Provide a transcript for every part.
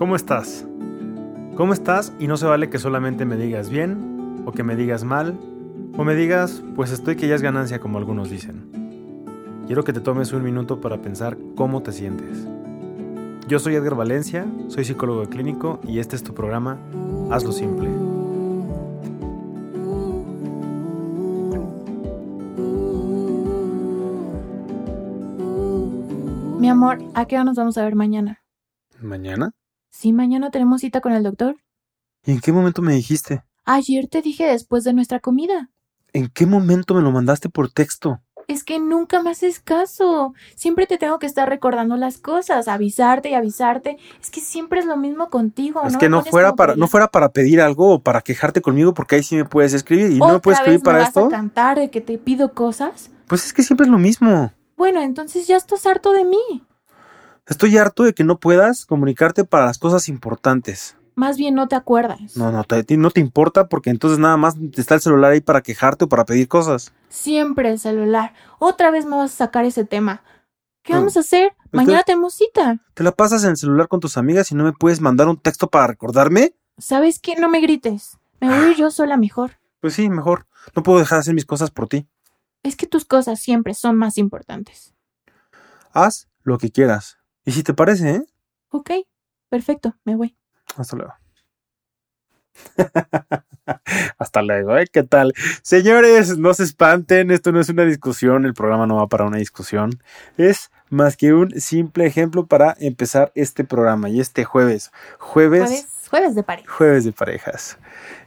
¿Cómo estás? ¿Cómo estás? Y no se vale que solamente me digas bien, o que me digas mal, o me digas, pues estoy que ya es ganancia como algunos dicen. Quiero que te tomes un minuto para pensar cómo te sientes. Yo soy Edgar Valencia, soy psicólogo clínico y este es tu programa Hazlo Simple. Mi amor, ¿a qué hora nos vamos a ver mañana? ¿Mañana? Sí, mañana tenemos cita con el doctor. ¿Y en qué momento me dijiste? Ayer te dije después de nuestra comida. ¿En qué momento me lo mandaste por texto? Es que nunca me haces caso. Siempre te tengo que estar recordando las cosas, avisarte y avisarte. Es que siempre es lo mismo contigo. Es ¿no que me no fuera para que- no fuera para pedir algo o para quejarte conmigo porque ahí sí me puedes escribir y no me ¿Otra puedes escribir vez me para vas esto. a cantar de que te pido cosas? Pues es que siempre es lo mismo. Bueno, entonces ya estás harto de mí. Estoy harto de que no puedas comunicarte para las cosas importantes. Más bien no te acuerdas. No, no, te- no te importa porque entonces nada más está el celular ahí para quejarte o para pedir cosas. Siempre el celular. Otra vez me vas a sacar ese tema. ¿Qué No. vamos a hacer? Mañana tenemos cita. ¿Te la pasas en el celular con tus amigas y no me puedes mandar un texto para recordarme? ¿Sabes qué? No me grites. Me voy yo sola mejor. Pues sí, mejor. No puedo dejar de hacer mis cosas por ti. Es que tus cosas siempre son más importantes. Haz lo que quieras. Y si te parece, ¿eh? Ok, perfecto, me voy. Hasta luego. Hasta luego, ¿eh? ¿Qué tal? Señores, no se espanten, esto no es una discusión, el programa no va para una discusión. Es más que un simple ejemplo para empezar este programa. Y este jueves, jueves, Jueves, jueves de pareja. jueves de parejas.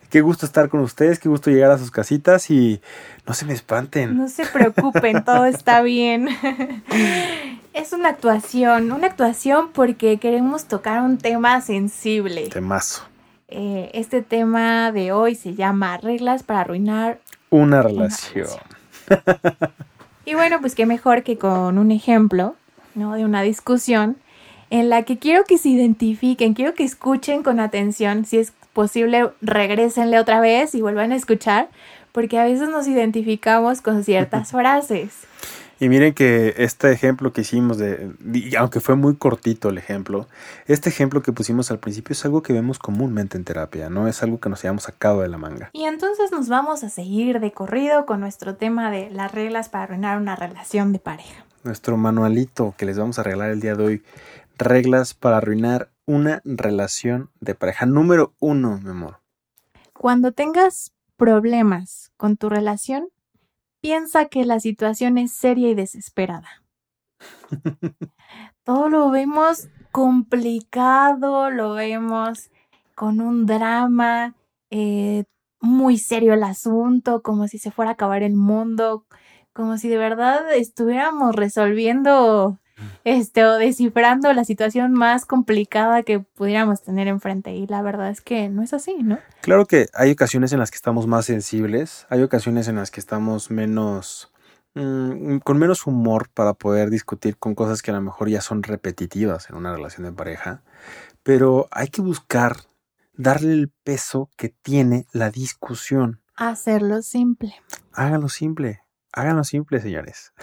Qué gusto estar con ustedes, qué gusto llegar a sus casitas y no se me espanten. No se preocupen, todo está bien. Es una actuación, una actuación porque queremos tocar un tema sensible. Temazo. Eh, este tema de hoy se llama Reglas para arruinar. Una relación. Y bueno, pues qué mejor que con un ejemplo, ¿no? De una discusión en la que quiero que se identifiquen, quiero que escuchen con atención, si es posible, regresenle otra vez y vuelvan a escuchar, porque a veces nos identificamos con ciertas frases. Y miren que este ejemplo que hicimos, de, y aunque fue muy cortito el ejemplo, este ejemplo que pusimos al principio es algo que vemos comúnmente en terapia, no es algo que nos hayamos sacado de la manga. Y entonces nos vamos a seguir de corrido con nuestro tema de las reglas para arruinar una relación de pareja. Nuestro manualito que les vamos a regalar el día de hoy, reglas para arruinar una relación de pareja. Número uno, mi amor. Cuando tengas problemas con tu relación, piensa que la situación es seria y desesperada. Todo lo vemos complicado, lo vemos con un drama, eh, muy serio el asunto, como si se fuera a acabar el mundo, como si de verdad estuviéramos resolviendo este o descifrando la situación más complicada que pudiéramos tener enfrente. Y la verdad es que no es así, ¿no? Claro que hay ocasiones en las que estamos más sensibles, hay ocasiones en las que estamos menos mm, con menos humor para poder discutir con cosas que a lo mejor ya son repetitivas en una relación de pareja, pero hay que buscar darle el peso que tiene la discusión. Hacerlo simple. Háganlo simple, háganlo simple, señores.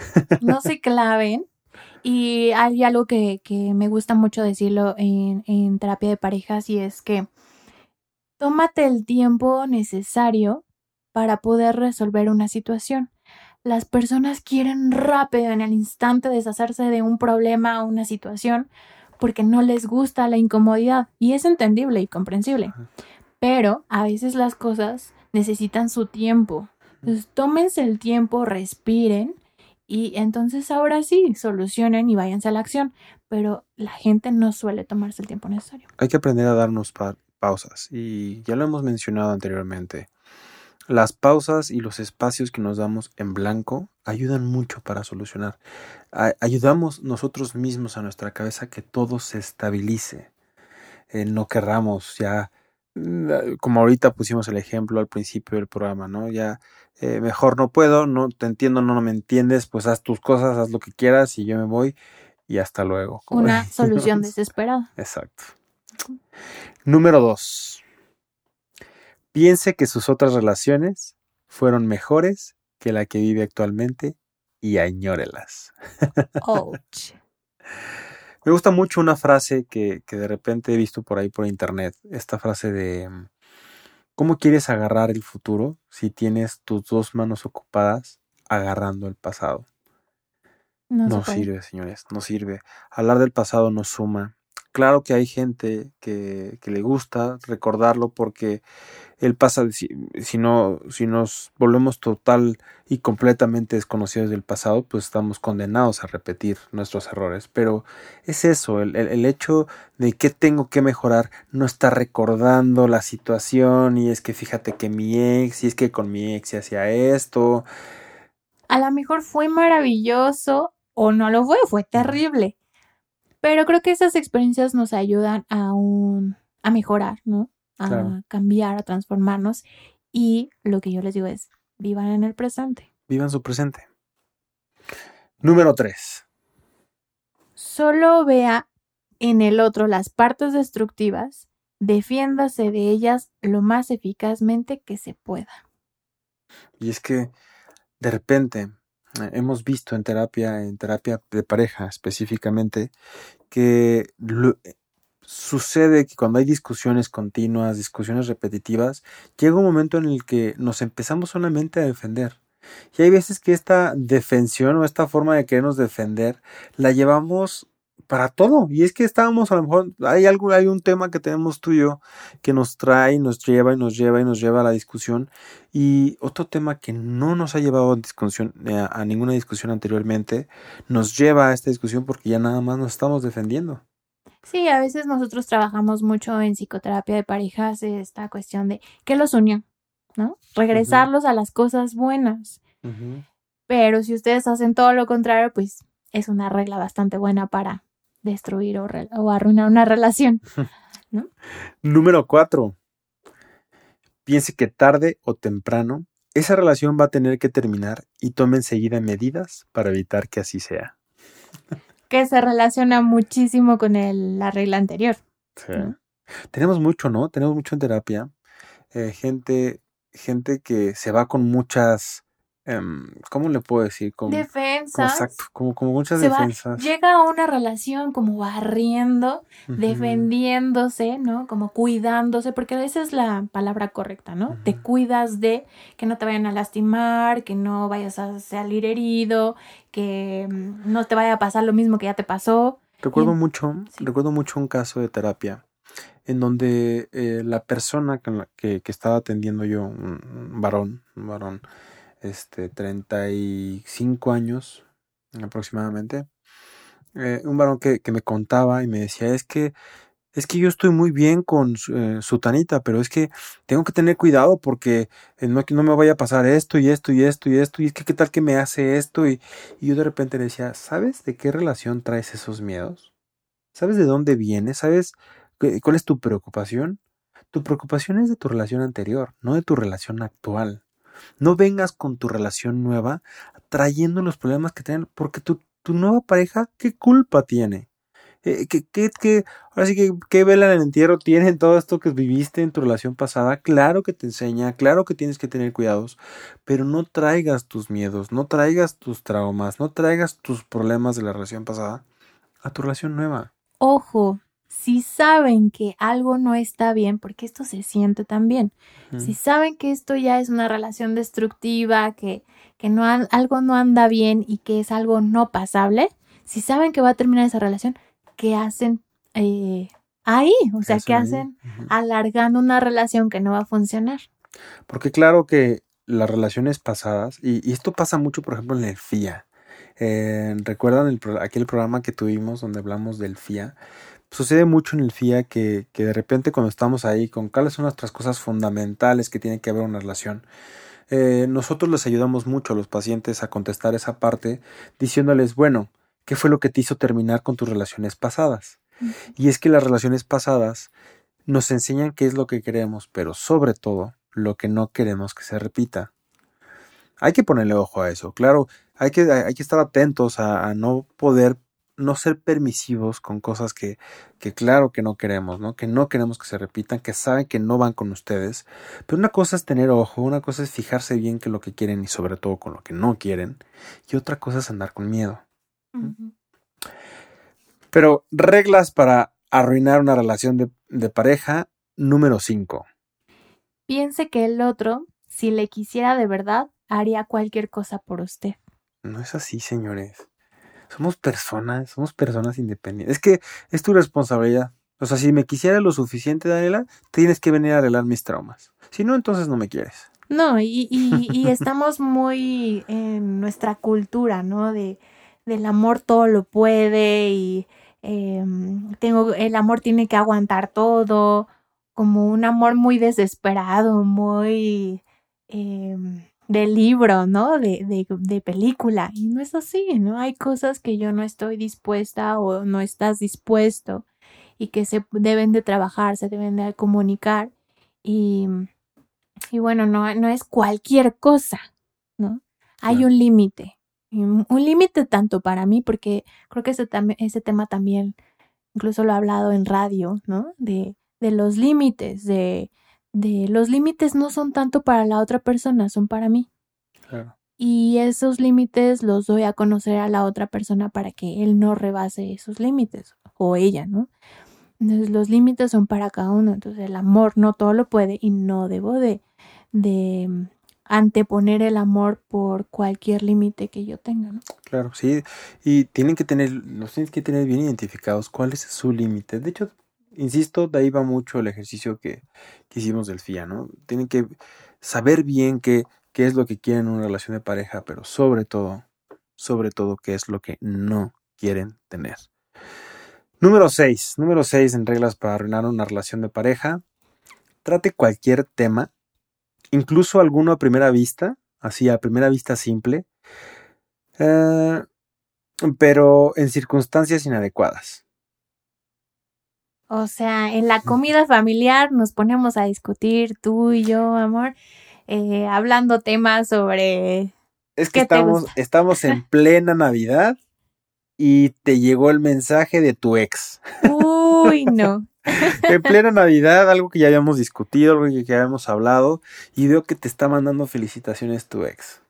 no se claven. Y hay algo que, que me gusta mucho decirlo en, en terapia de parejas y es que tómate el tiempo necesario para poder resolver una situación. Las personas quieren rápido, en el instante, deshacerse de un problema o una situación porque no les gusta la incomodidad y es entendible y comprensible. Pero a veces las cosas necesitan su tiempo. Entonces, tómense el tiempo, respiren y entonces ahora sí, solucionen y váyanse a la acción. Pero la gente no suele tomarse el tiempo necesario. Hay que aprender a darnos pa- pausas y ya lo hemos mencionado anteriormente. Las pausas y los espacios que nos damos en blanco ayudan mucho para solucionar. Ayudamos nosotros mismos a nuestra cabeza que todo se estabilice. Eh, no querramos ya, mm, como ahorita pusimos el ejemplo al principio del programa, ¿no? Ya eh, mejor no puedo, no te entiendo, no, no me entiendes, pues haz tus cosas, haz lo que quieras y yo me voy y hasta luego. Una decimos. solución desesperada. Exacto. Número dos. Piense que sus otras relaciones fueron mejores que la que vive actualmente y añórelas. Ouch. Me gusta mucho una frase que, que de repente he visto por ahí por internet. Esta frase de ¿cómo quieres agarrar el futuro si tienes tus dos manos ocupadas agarrando el pasado? No, sirve, señores, no sirve. Hablar del pasado no suma. Claro que hay gente que, que le gusta recordarlo porque el pasado, si, si no, si nos volvemos total y completamente desconocidos del pasado, pues estamos condenados a repetir nuestros errores. Pero es eso, el, el- el hecho de que tengo que mejorar, no estar recordando la situación y es que fíjate que mi ex, y es que con mi ex se hacía esto, A lo mejor fue maravilloso o no lo fue, fue terrible. Pero creo que esas experiencias nos ayudan a un, a mejorar, ¿no? A Claro. cambiar, a transformarnos. Y lo que yo les digo es, vivan en el presente. vivan su presente. Número 3. Solo vea en el otro las partes destructivas, defiéndase de ellas lo más eficazmente que se pueda. Y es que de repente hemos visto en terapia, en terapia de pareja específicamente, que eh, sucede que cuando hay discusiones continuas, discusiones repetitivas, llega un momento en el que nos empezamos solamente a defender. Y hay veces que esta defensión o esta forma de querernos defender la llevamos para todo. Y es que estábamos a lo mejor, hay algo, hay un tema que tenemos tú y yo que nos trae, nos lleva y nos lleva y nos lleva a la discusión. Y otro tema que no nos ha llevado a, discusión, eh, a, a ninguna discusión anteriormente, nos lleva a esta discusión porque ya nada más nos estamos defendiendo. Sí, a veces nosotros trabajamos mucho en psicoterapia de parejas esta cuestión de qué los unió, ¿no? Regresarlos a las cosas buenas. Pero si ustedes hacen todo lo contrario, pues es una regla bastante buena para destruir o, arruinar una relación. Número 4. Piense que tarde o temprano esa relación va a tener que terminar y tome enseguida medidas para evitar que así sea. Que se relaciona muchísimo con el- la regla anterior. ¿no? Tenemos mucho, ¿no? Tenemos mucho en terapia. eh, gente, gente que se va con muchas, em, ¿cómo le puedo decir? Como, Defensas. exacto, como, como muchas va- defensas. llega a una relación como barriendo, defendiéndose, ¿no? Como cuidándose, porque esa es la palabra correcta, ¿no? Te cuidas de que no te vayan a lastimar, que no vayas a salir herido, que mm, no te vaya a pasar lo mismo que ya te pasó. Recuerdo mucho, Sí. recuerdo mucho un caso de terapia en donde eh, la persona con la que, que estaba atendiendo yo, un varón, un varón, este, 35 años aproximadamente, eh, un varón que, que me contaba y me decía, es que, es que yo estoy muy bien con eh, Sutanita, pero es que tengo que tener cuidado porque eh, no, no me vaya a pasar esto y esto y esto y esto, y es que qué tal que me hace esto, y, yo de repente le decía, ¿sabes de qué relación traes esos miedos? ¿Sabes de dónde viene? ¿Sabes cuál es tu preocupación? Tu preocupación es de tu relación anterior, no de tu relación actual. No vengas con tu relación nueva trayendo los problemas que tienen, porque tu, tu nueva pareja, ¿qué culpa tiene? Eh, ¿qué, ahora sí que, ¿qué vela en el entierro tiene en todo esto que viviste en tu relación pasada? Claro que te enseña, claro que tienes que tener cuidados, pero no traigas tus miedos, no traigas tus traumas, no traigas tus problemas de la relación pasada a tu relación nueva. Ojo, si saben que algo no está bien, porque esto se siente también, si saben que esto ya es una relación destructiva, que, que no algo no anda bien y que es algo no pasable, si saben que va a terminar esa relación, ¿qué hacen eh, ahí? O sea, ¿qué hacen alargando una relación que no va a funcionar? Porque claro que las relaciones pasadas, y, y esto pasa mucho, por ejemplo, en el FIA. Eh, ¿Recuerdan el, aquel programa que tuvimos donde hablamos del FIA? Sucede mucho en el FIA que, que de repente cuando estamos ahí con cuáles son nuestras cosas fundamentales que tiene que haber una relación, eh, nosotros les ayudamos mucho a los pacientes a contestar esa parte diciéndoles, bueno, ¿qué fue lo que te hizo terminar con tus relaciones pasadas? Y es que las relaciones pasadas nos enseñan qué es lo que queremos, pero sobre todo lo que no queremos que se repita. Hay que ponerle ojo a eso, claro, hay que, hay que estar atentos a, a no poder, no ser permisivos con cosas que, que claro que no queremos, ¿no? Que no queremos que se repitan, que saben que no van con ustedes. Pero una cosa es tener ojo, una cosa es fijarse bien que lo que quieren y sobre todo con lo que no quieren, y otra cosa es andar con miedo. Ujú. Pero reglas para arruinar una relación de, de pareja número 5. Piense que el otro, si le quisiera de verdad, haría cualquier cosa por usted. No es así, señores. Somos personas, somos personas independientes. Es que es tu responsabilidad. O sea, si me quisiera lo suficiente, Daniela, tienes que venir a arreglar mis traumas. Si no, entonces no me quieres. No, y, y, y estamos muy en nuestra cultura, ¿no? De, del amor todo lo puede y em, tengo, el amor tiene que aguantar todo, como un amor muy desesperado, muy em, de libro, ¿no? De, de, de, película. Y no es así, ¿no? Hay cosas que yo no estoy dispuesta o no estás dispuesto y que se deben de trabajar, se deben de comunicar. Y, y bueno, no, no es cualquier cosa, ¿no? Hay un límite. Un límite tanto para mí, porque creo que ese, ese tema también, incluso lo he hablado en radio, ¿no? De, de los límites, de, de los límites no son tanto para la otra persona, son para mí. Claro. Y esos límites los doy a conocer a la otra persona para que él no rebase esos límites, o ella, ¿no? Entonces los límites son para cada uno, entonces el amor no todo lo puede y no debo de, de anteponer el amor por cualquier límite que yo tenga, ¿no? Claro, sí, y tienen que tener, los tienes que tener bien identificados cuál es su límite. De hecho, insisto, de ahí va mucho el ejercicio que, que hicimos del FIA, ¿no? Tienen que saber bien qué, qué es lo que quieren en una relación de pareja, pero sobre todo, sobre todo, qué es lo que no quieren tener. Número 6. Número 6 en reglas para arruinar una relación de pareja. Trate cualquier tema, incluso alguno a primera vista, así a primera vista simple, eh, pero en circunstancias inadecuadas. O sea, en la comida familiar nos ponemos a discutir tú y yo, amor, eh, hablando temas sobre... Es que estamos, estamos en plena Navidad y te llegó el mensaje de tu ex. Uy, no. en plena Navidad, algo que ya habíamos discutido, algo que ya habíamos hablado, y veo que te está mandando felicitaciones tu ex.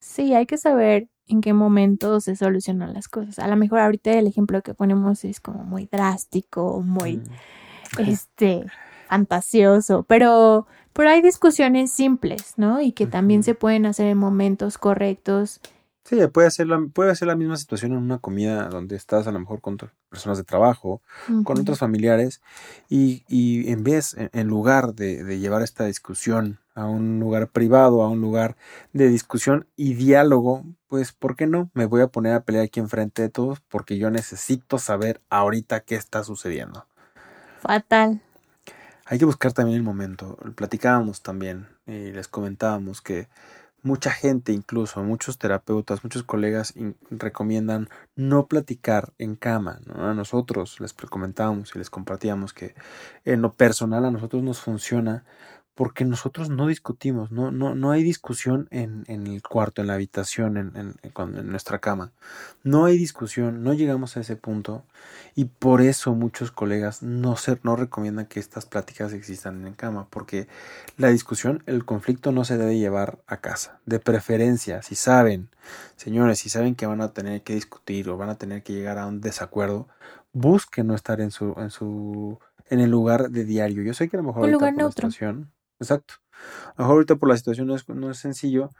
Sí, hay que saber en qué momento se solucionan las cosas. A lo mejor ahorita el ejemplo que ponemos es como muy drástico, muy mm. este fantasioso, pero pero hay discusiones simples, ¿no? Y que también se pueden hacer en momentos correctos Sí, puede ser, la, puede ser la misma situación en una comida donde estás a lo mejor con personas de trabajo, con otros familiares, y, y en vez, en, lugar de, de, llevar esta discusión a un lugar privado, a un lugar de discusión y diálogo, pues, ¿por qué no? Me voy a poner a pelear aquí enfrente de todos porque yo necesito saber ahorita qué está sucediendo. Fatal. Hay que buscar también el momento. Platicábamos también y les comentábamos que mucha gente, incluso muchos terapeutas, muchos colegas recomiendan no platicar en cama. ¿no? A nosotros les comentábamos y les compartíamos que en lo personal a nosotros nos funciona porque nosotros no discutimos, no, no, no hay discusión en, en, el cuarto, en la habitación, en, en, en, nuestra cama. No hay discusión, no llegamos a ese punto y por eso muchos colegas no, se, no recomiendan que estas pláticas existan en cama, porque la discusión, el conflicto no se debe llevar a casa. De preferencia, si saben, señores, si saben que van a tener que discutir o van a tener que llegar a un desacuerdo, busquen no estar en su, en su, en el lugar de diario. Yo sé que a lo mejor un lugar neutro. Exacto. A lo mejor ahorita por la situación no es, no es sencillo,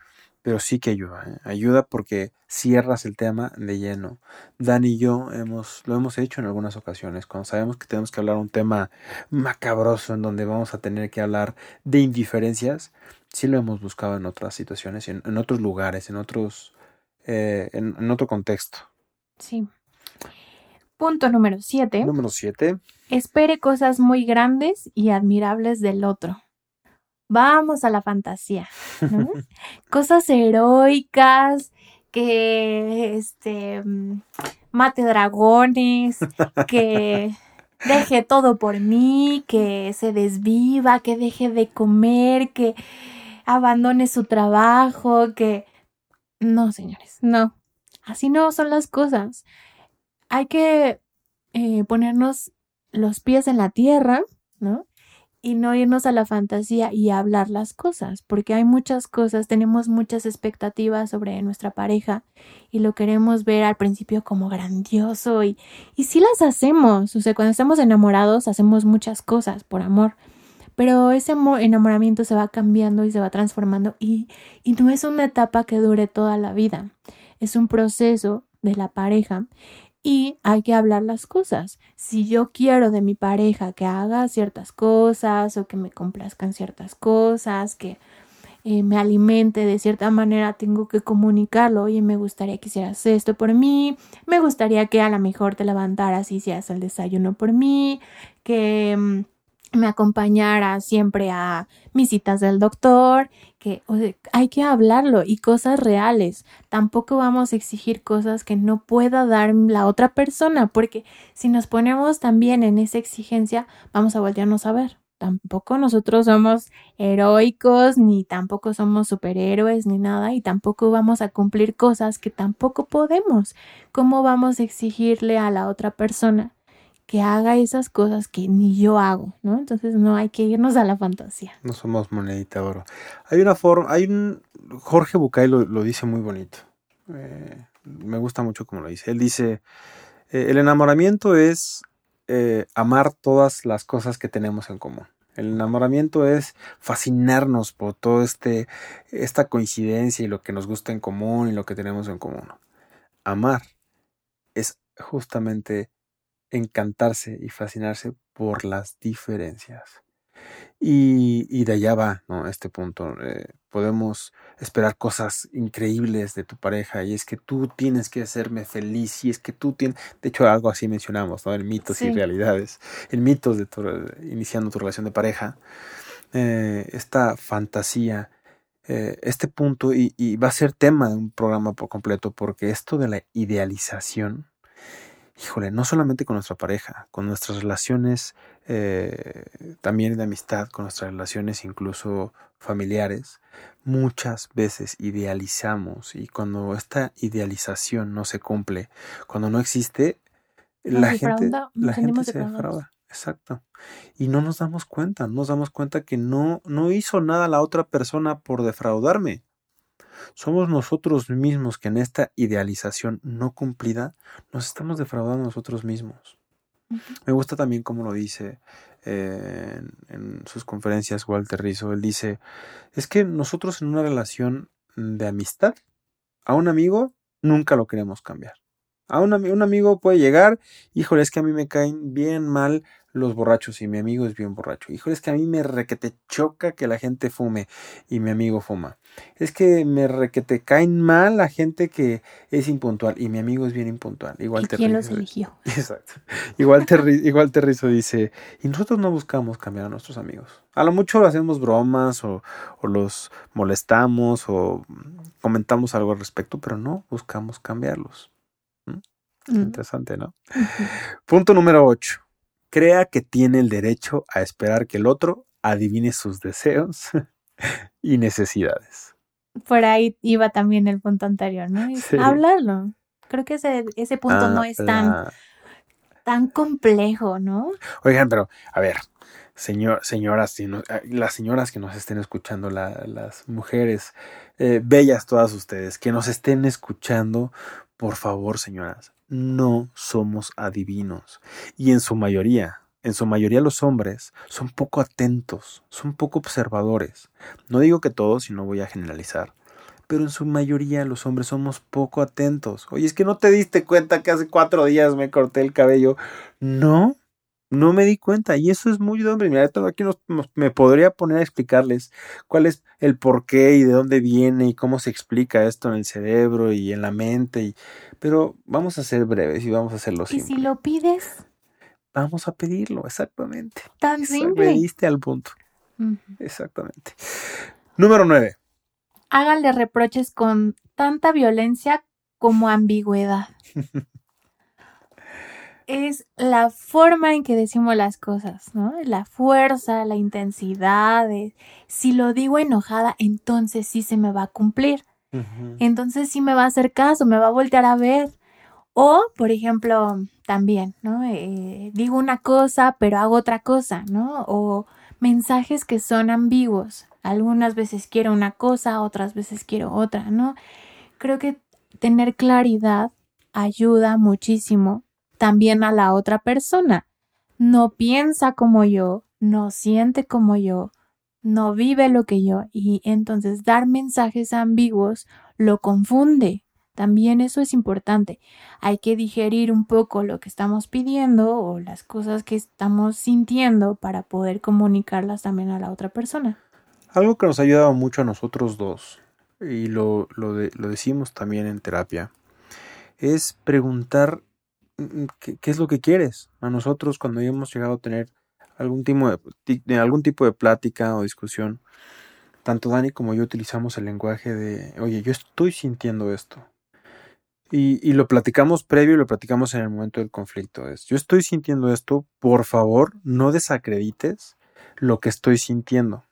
pero sí que ayuda. ¿eh? Ayuda porque cierras el tema de lleno. Dan y yo hemos, lo hemos hecho en algunas ocasiones, cuando sabemos que tenemos que hablar un tema macabroso en donde vamos a tener que hablar de indiferencias, sí lo hemos buscado en otras situaciones, en, en otros lugares, en otros, eh, en, en otro contexto. Sí. Punto número siete. Número siete. Espere cosas muy grandes y admirables del otro. Vamos a la fantasía. ¿no? cosas heroicas, que este mate dragones, que deje todo por mí, que se desviva, que deje de comer, que abandone su trabajo, que no, señores, no. Así no son las cosas. Hay que eh, ponernos los pies en la tierra, ¿no? Y no irnos a la fantasía y hablar las cosas, porque hay muchas cosas, tenemos muchas expectativas sobre nuestra pareja y lo queremos ver al principio como grandioso y, y sí las hacemos, o sea, cuando estamos enamorados hacemos muchas cosas por amor, pero ese enamoramiento se va cambiando y se va transformando y, y no es una etapa que dure toda la vida, es un proceso de la pareja y hay que hablar las cosas. Si yo quiero de mi pareja que haga ciertas cosas o que me complazcan ciertas cosas, que eh, me alimente de cierta manera, tengo que comunicarlo. Oye, me gustaría que hicieras esto por mí. Me gustaría que a lo mejor te levantaras y hicieras el desayuno por mí. Que mm, me acompañara siempre a mis citas del doctor, hay que hablarlo y cosas reales. Tampoco vamos a exigir cosas que no pueda dar la otra persona, porque si nos ponemos también en esa exigencia, vamos a voltearnos a ver. Tampoco nosotros somos heroicos, ni tampoco somos superhéroes, ni nada, y tampoco vamos a cumplir cosas que tampoco podemos. ¿Cómo vamos a exigirle a la otra persona que haga esas cosas que ni yo hago, ¿no? Entonces no hay que irnos a la fantasía. No somos monedita oro. Hay una forma, hay un, Jorge Bucay lo, dice muy bonito. Eh, me gusta mucho como lo dice. Él dice, eh, el enamoramiento es eh, amar todas las cosas que tenemos en común. El enamoramiento es fascinarnos por todo este esta coincidencia y lo que nos gusta en común y lo que tenemos en común. Amar es justamente encantarse y fascinarse por las diferencias. Y, de allá va, ¿no? Este punto. Eh, podemos esperar cosas increíbles de tu pareja y es que tú tienes que hacerme feliz y es que tú tienes, de hecho algo así mencionamos, ¿no? El mitos y realidades, el mitos de tu, iniciando tu relación de pareja, eh, esta fantasía, eh, este punto y, y va a ser tema de un programa por completo porque esto de la idealización, híjole, no solamente con nuestra pareja, con nuestras relaciones eh, también de amistad, con nuestras relaciones incluso familiares, muchas veces idealizamos y cuando esta idealización no se cumple, cuando no existe, la gente, la gente se defrauda. Exacto. Y no nos damos cuenta, nos damos cuenta que no, no hizo nada la otra persona por defraudarme. Somos nosotros mismos que en esta idealización no cumplida nos estamos defraudando nosotros mismos. Me gusta también como lo dice eh, en, sus conferencias Walter Rizzo. Él dice, es que nosotros en una relación de amistad, a un amigo nunca lo queremos cambiar. A un, un amigo puede llegar, híjole, es que a mí me caen bien mal los borrachos y mi amigo es bien borracho. Hijo, es que a mí me requete choca que la gente fume y mi amigo fuma. Es que me requete caen mal la gente que es impuntual y mi amigo es bien impuntual. Igual ¿Y ¿Quién los eligió? Exacto. Igual, igual Terrizo dice, y nosotros no buscamos cambiar a nuestros amigos. A lo mucho hacemos bromas o, o los molestamos o comentamos algo al respecto, pero no buscamos cambiarlos. ¿Mm? Mm. Interesante, ¿no? Punto número 8 crea que tiene el derecho a esperar que el otro adivine sus deseos y necesidades. Por ahí iba también el punto anterior, ¿no? Hablarlo. Creo que ese, ese punto no es tan, tan complejo, ¿no? Oigan, pero a ver, señor, señoras, ah, las señoras que nos estén escuchando, las mujeres eh, bellas todas ustedes, que nos estén escuchando, por favor, señoras, no somos adivinos. Y en su mayoría, en su mayoría los hombres son poco atentos, son poco observadores. No digo que todos, y no voy a generalizar, pero en su mayoría los hombres somos poco atentos. Oye, es que no te diste cuenta que hace cuatro días me corté el cabello. No, no me di cuenta y eso es muy de hombre. Mira, aquí me podría poner a explicarles cuál es el por qué y de dónde viene y cómo se explica esto en el cerebro y en la mente. Y, pero vamos a ser breves y vamos a hacerlo simple. ¿Y si lo pides? Vamos a pedirlo, exactamente. Tan simple. Diste al punto. Exactamente. Número nueve. Háganle reproches con tanta violencia como ambigüedad. es la forma en que decimos las cosas, ¿no? La fuerza, la intensidad. si lo digo enojada, entonces sí se me va a cumplir. Entonces sí me va a hacer caso, me va a voltear a ver. O, por ejemplo, también, ¿no? Eh, digo una cosa, pero hago otra cosa, ¿no? O mensajes que son ambiguos. Algunas veces quiero una cosa, otras veces quiero otra, ¿no? Creo que tener claridad ayuda muchísimo también a la otra persona. No piensa como yo, no siente como yo, no vive lo que yo y entonces dar mensajes ambiguos lo confunde. También eso es importante. Hay que digerir un poco lo que estamos pidiendo o las cosas que estamos sintiendo para poder comunicarlas también a la otra persona. Algo que nos ha ayudado mucho a nosotros dos, y lo, lo, decimos también en terapia, es preguntar qué, qué, es lo que quieres. A nosotros cuando hemos llegado a tener algún tipo de, algún tipo de plática o discusión, tanto Dani como yo utilizamos el lenguaje de, oye, yo estoy sintiendo esto. Y, y, lo platicamos previo y lo platicamos en el momento del conflicto. Es, yo estoy sintiendo esto, por favor, no desacredites lo que estoy sintiendo.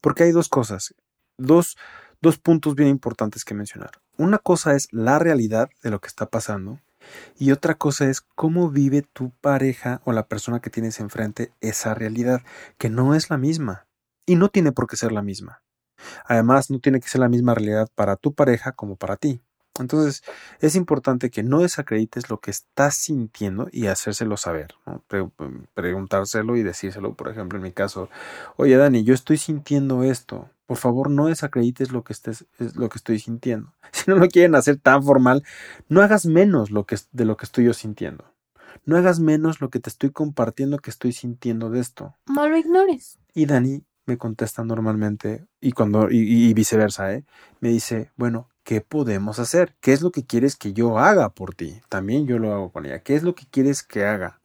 Porque hay dos cosas, dos, dos puntos bien importantes que mencionar. Una cosa es la realidad de lo que está pasando y otra cosa es cómo vive tu pareja o la persona que tienes enfrente esa realidad, que no es la misma y no tiene por qué ser la misma. Además, no tiene que ser la misma realidad para tu pareja como para ti. Entonces, es importante que no desacredites lo que estás sintiendo y hacérselo saber, ¿no? Pre preguntárselo y decírselo, por ejemplo, en mi caso, oye Dani, yo estoy sintiendo esto, por favor no desacredites lo que, estés, lo que estoy sintiendo. Si no lo quieren hacer tan formal, no hagas menos lo que, de lo que estoy yo sintiendo. No hagas menos lo que te estoy compartiendo que estoy sintiendo de esto. No lo ignores. Y Dani me contesta normalmente y cuando y, y viceversa, ¿eh? Me dice, bueno, ¿qué podemos hacer? ¿Qué es lo que quieres que yo haga por ti? También yo lo hago con ella. ¿Qué es lo que quieres que haga?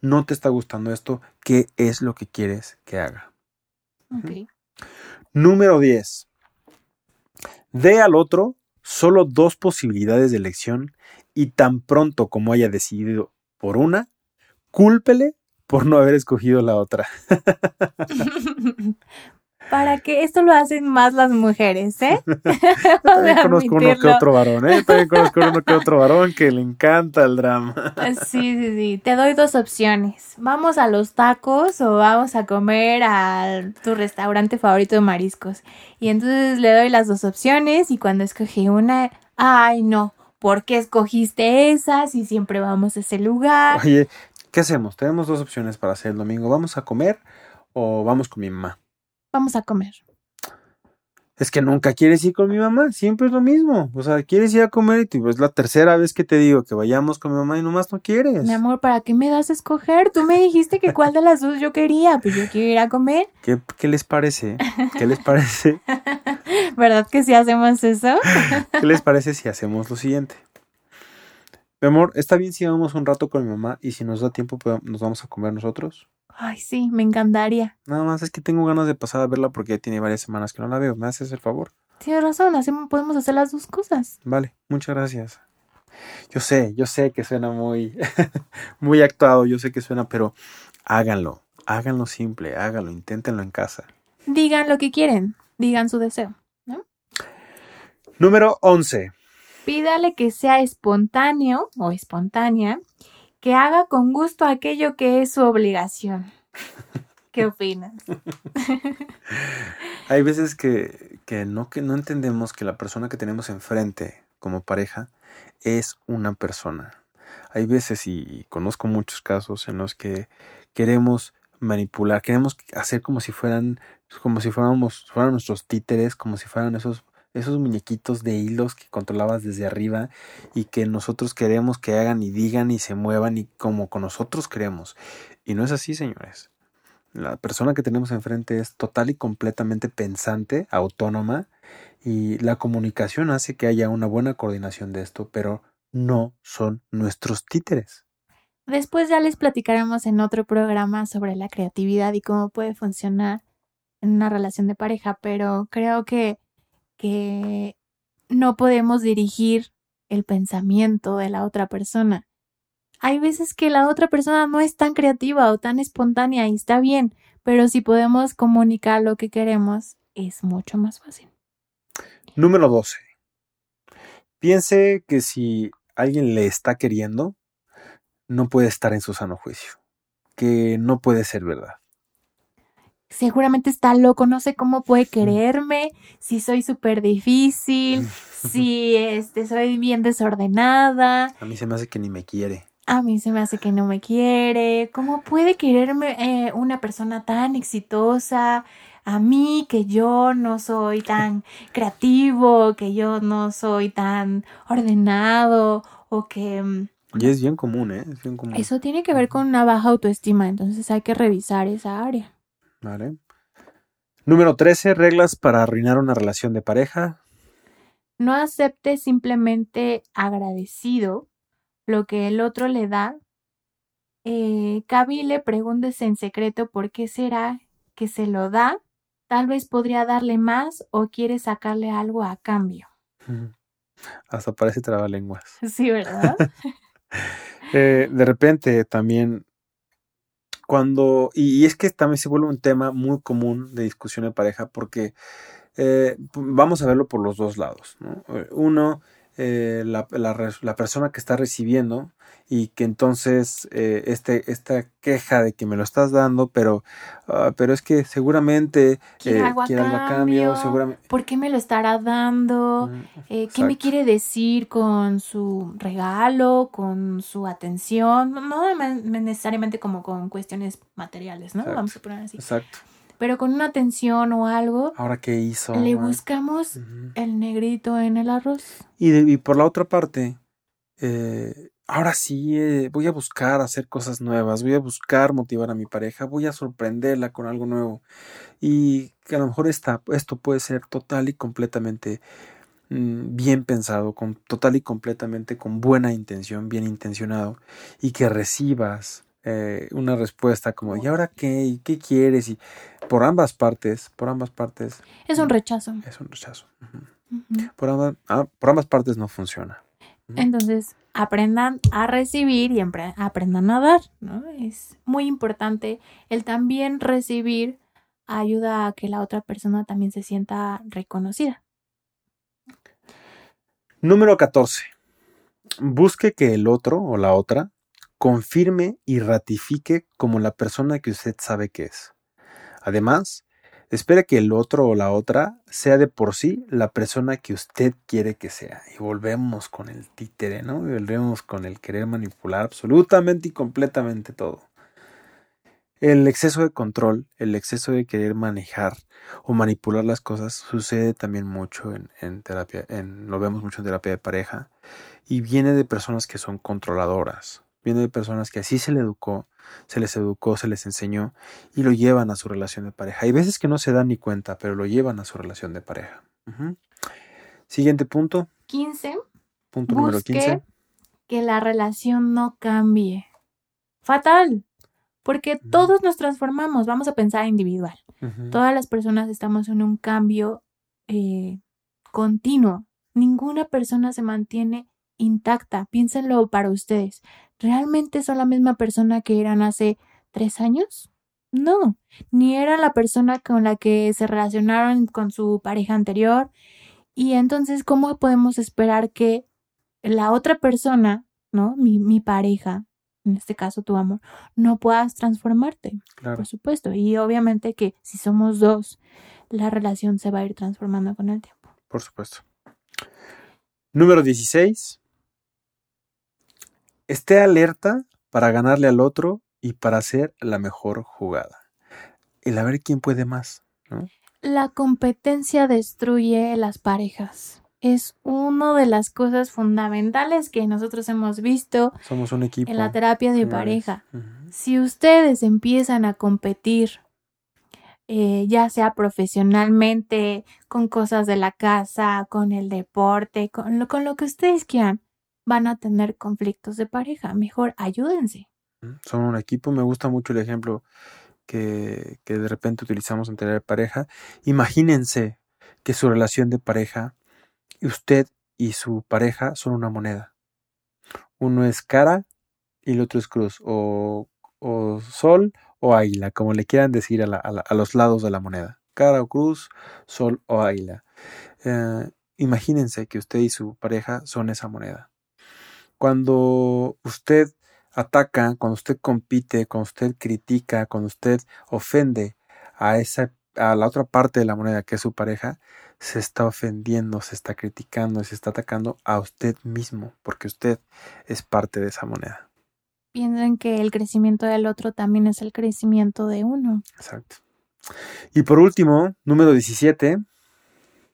No te está gustando esto, ¿qué es lo que quieres que haga? Okay. Número 10. Dé al otro solo dos posibilidades de elección y tan pronto como haya decidido por una, cúlpele por no haber escogido la otra. Para que esto lo hacen más las mujeres, ¿eh? También conozco uno que otro varón, ¿eh? También conozco uno que otro varón que le encanta el drama. Sí, sí, sí. Te doy dos opciones. Vamos a los tacos o vamos a comer a tu restaurante favorito de mariscos. Y entonces le doy las dos opciones y cuando escogí una, ay no, ¿por qué escogiste esa si siempre vamos a ese lugar? Oye, ¿qué hacemos? Tenemos dos opciones para hacer el domingo. ¿Vamos a comer o vamos con mi mamá? Vamos a comer. Es que nunca quieres ir con mi mamá, siempre es lo mismo. O sea, quieres ir a comer y es la tercera vez que te digo que vayamos con mi mamá y nomás no quieres. Mi amor, ¿para qué me das a escoger? Tú me dijiste que cuál de las dos yo quería, pues yo quiero ir a comer. ¿Qué, qué les parece? ¿Qué les parece? ¿Verdad que si hacemos eso? ¿Qué les parece si hacemos lo siguiente? Mi amor, ¿está bien si vamos un rato con mi mamá y si nos da tiempo nos vamos a comer nosotros? Ay, sí, me encantaría. Nada más es que tengo ganas de pasar a verla porque ya tiene varias semanas que no la veo. ¿Me haces el favor? Tienes razón, hacemos, podemos hacer las dos cosas. Vale, muchas gracias. Yo sé, yo sé que suena muy, muy actuado, yo sé que suena, pero háganlo, háganlo simple, háganlo, inténtenlo en casa. Digan lo que quieren, digan su deseo, ¿no? Número 11. Pídale que sea espontáneo o espontánea que haga con gusto aquello que es su obligación. ¿Qué opinas? Hay veces que, que, no, que no entendemos que la persona que tenemos enfrente como pareja es una persona. Hay veces, y conozco muchos casos en los que queremos manipular, queremos hacer como si fueran, como si fuéramos, fueran nuestros títeres, como si fueran esos esos muñequitos de hilos que controlabas desde arriba y que nosotros queremos que hagan y digan y se muevan y como con nosotros queremos. Y no es así, señores. La persona que tenemos enfrente es total y completamente pensante, autónoma, y la comunicación hace que haya una buena coordinación de esto, pero no son nuestros títeres. Después ya les platicaremos en otro programa sobre la creatividad y cómo puede funcionar en una relación de pareja, pero creo que que no podemos dirigir el pensamiento de la otra persona. Hay veces que la otra persona no es tan creativa o tan espontánea y está bien, pero si podemos comunicar lo que queremos, es mucho más fácil. Número 12. Piense que si alguien le está queriendo, no puede estar en su sano juicio, que no puede ser verdad. Seguramente está loco, no sé cómo puede quererme, si soy súper difícil, si este, soy bien desordenada. A mí se me hace que ni me quiere. A mí se me hace que no me quiere. ¿Cómo puede quererme eh, una persona tan exitosa? A mí que yo no soy tan creativo, que yo no soy tan ordenado o que... Mm, y es bien común, ¿eh? Es bien común. Eso tiene que ver con una baja autoestima, entonces hay que revisar esa área. Vale. Número 13, reglas para arruinar una relación de pareja. No acepte simplemente agradecido lo que el otro le da. Eh, Cabile, pregúntese en secreto por qué será que se lo da. Tal vez podría darle más o quiere sacarle algo a cambio. Hasta parece trabalenguas. Sí, ¿verdad? Eh, de repente también cuando, y, es que también se vuelve un tema muy común de discusión de pareja porque eh, vamos a verlo por los dos lados. Eh, uno, eh, la, la, persona que está recibiendo y que entonces eh, este, esta queja de que me lo estás dando, pero, uh, pero es que seguramente quiere eh, algo, a cambio, seguramente... ¿Por qué me lo estará dando? eh, ¿Qué me quiere decir con su regalo, con su atención? No necesariamente como con cuestiones materiales, ¿no? Vamos a poner así. Exacto pero con una atención o algo. Ahora qué hizo. Le buscamos el negrito en el arroz. Y, y por la otra parte, eh, ahora sí, eh, voy a buscar hacer cosas nuevas, voy a buscar motivar a mi pareja, voy a sorprenderla con algo nuevo. Y que a lo mejor esta, esto puede ser total y completamente mm, bien pensado, con total y completamente con buena intención, bien intencionado, y que recibas eh, una respuesta como ¿y ahora qué? qué quieres? Y por ambas partes, por ambas partes. Es un rechazo. Es un rechazo. por, ambas, ah, por ambas partes no funciona. Entonces, aprendan a recibir y aprendan a dar, ¿no? Es muy importante el también recibir ayuda a que la otra persona también se sienta reconocida. Número 14. Busque que el otro o la otra confirme y ratifique como la persona que usted sabe que es. Además, Espera que el otro o la otra sea de por sí la persona que usted quiere que sea. Y volvemos con el títere, ¿no? Y volvemos con el querer manipular absolutamente y completamente todo. El exceso de control, el exceso de querer manejar o manipular las cosas sucede también mucho en, en terapia, en, lo vemos mucho en terapia de pareja y viene de personas que son controladoras, viene de personas que así se le educó, se les educó, se les enseñó y lo llevan a su relación de pareja. Hay veces que no se dan ni cuenta, pero lo llevan a su relación de pareja. Siguiente punto. 15. Punto número 15. Que la relación no cambie. Fatal. Porque todos nos transformamos, vamos a pensar individual. Todas las personas estamos en un cambio eh, continuo. Ninguna persona se mantiene intacta. Piénsenlo para ustedes. ¿Realmente son la misma persona que eran hace tres años? No, ni era la persona con la que se relacionaron con su pareja anterior. Y entonces, ¿cómo podemos esperar que la otra persona, ¿no? Mi, mi pareja, en este caso tu amor, no puedas transformarte? Claro. Por supuesto. Y obviamente que si somos dos, la relación se va a ir transformando con el tiempo. Por supuesto. Número 16 Esté alerta para ganarle al otro y para hacer la mejor jugada. El a ver quién puede más, ¿no? La competencia destruye las parejas. Es una de las cosas fundamentales que nosotros hemos visto Somos un equipo. en la terapia de pareja. Si ustedes empiezan a competir, eh, ya sea profesionalmente, con cosas de la casa, con el deporte, con lo, con lo que ustedes quieran, van a tener conflictos de pareja. Mejor ayúdense. Son un equipo. Me gusta mucho el ejemplo que, que de repente utilizamos en tener pareja. Imagínense que su relación de pareja, usted y su pareja son una moneda. Uno es cara y el otro es cruz, o, o sol o águila, como le quieran decir a, a, los lados de la moneda. Cara o cruz, sol o águila. Eh, imagínense que usted y su pareja son esa moneda. Cuando usted ataca, cuando usted compite, cuando usted critica, cuando usted ofende a esa a la otra parte de la moneda que es su pareja, se está ofendiendo, se está criticando, se está atacando a usted mismo, porque usted es parte de esa moneda. Piensen que el crecimiento del otro también es el crecimiento de uno. Exacto. Y por último, número 17.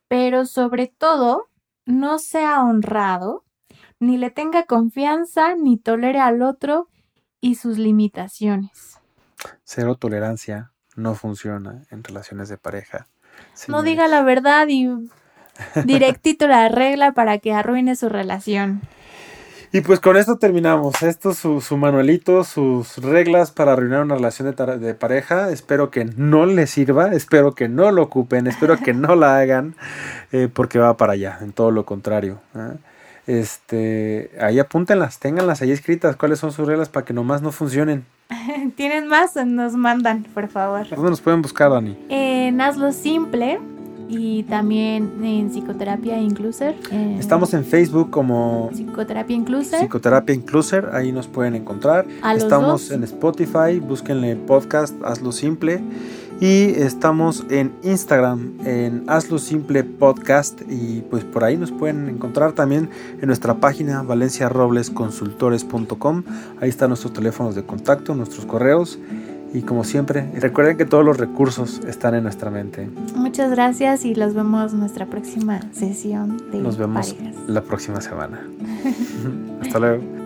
Pero sobre todo, no sea honrado, ni le tenga confianza, ni tolere al otro y sus limitaciones. Cero tolerancia no funciona en relaciones de pareja. No diga la verdad y directito la regla para que arruine su relación. Y pues con esto terminamos. Esto es su, manualito, sus reglas para arruinar una relación de, pareja. Espero que no les sirva, espero que no lo ocupen, espero que no la hagan, eh, porque va para allá, en todo lo contrario. ¿eh? Este, ahí apúntenlas, ténganlas ahí escritas, cuáles son sus reglas para que nomás no funcionen. ¿Tienen más? Nos mandan, por favor. ¿Dónde nos pueden buscar, Dani? En Hazlo Simple y también en Psicoterapia Incluser. Estamos en Facebook como Psicoterapia Incluser. Psicoterapia Incluser, ahí nos pueden encontrar. Estamos en Spotify, búsquenle podcast Hazlo Simple. Y estamos en Instagram, en Hazlo Simple Podcast. Y pues por ahí nos pueden encontrar también en nuestra página valenciaroblesconsultores.com. Ahí están nuestros teléfonos de contacto, nuestros correos. Y como siempre, recuerden que todos los recursos están en nuestra mente. Muchas gracias y los vemos en nuestra próxima sesión de Nos vemos la próxima semana. Hasta luego.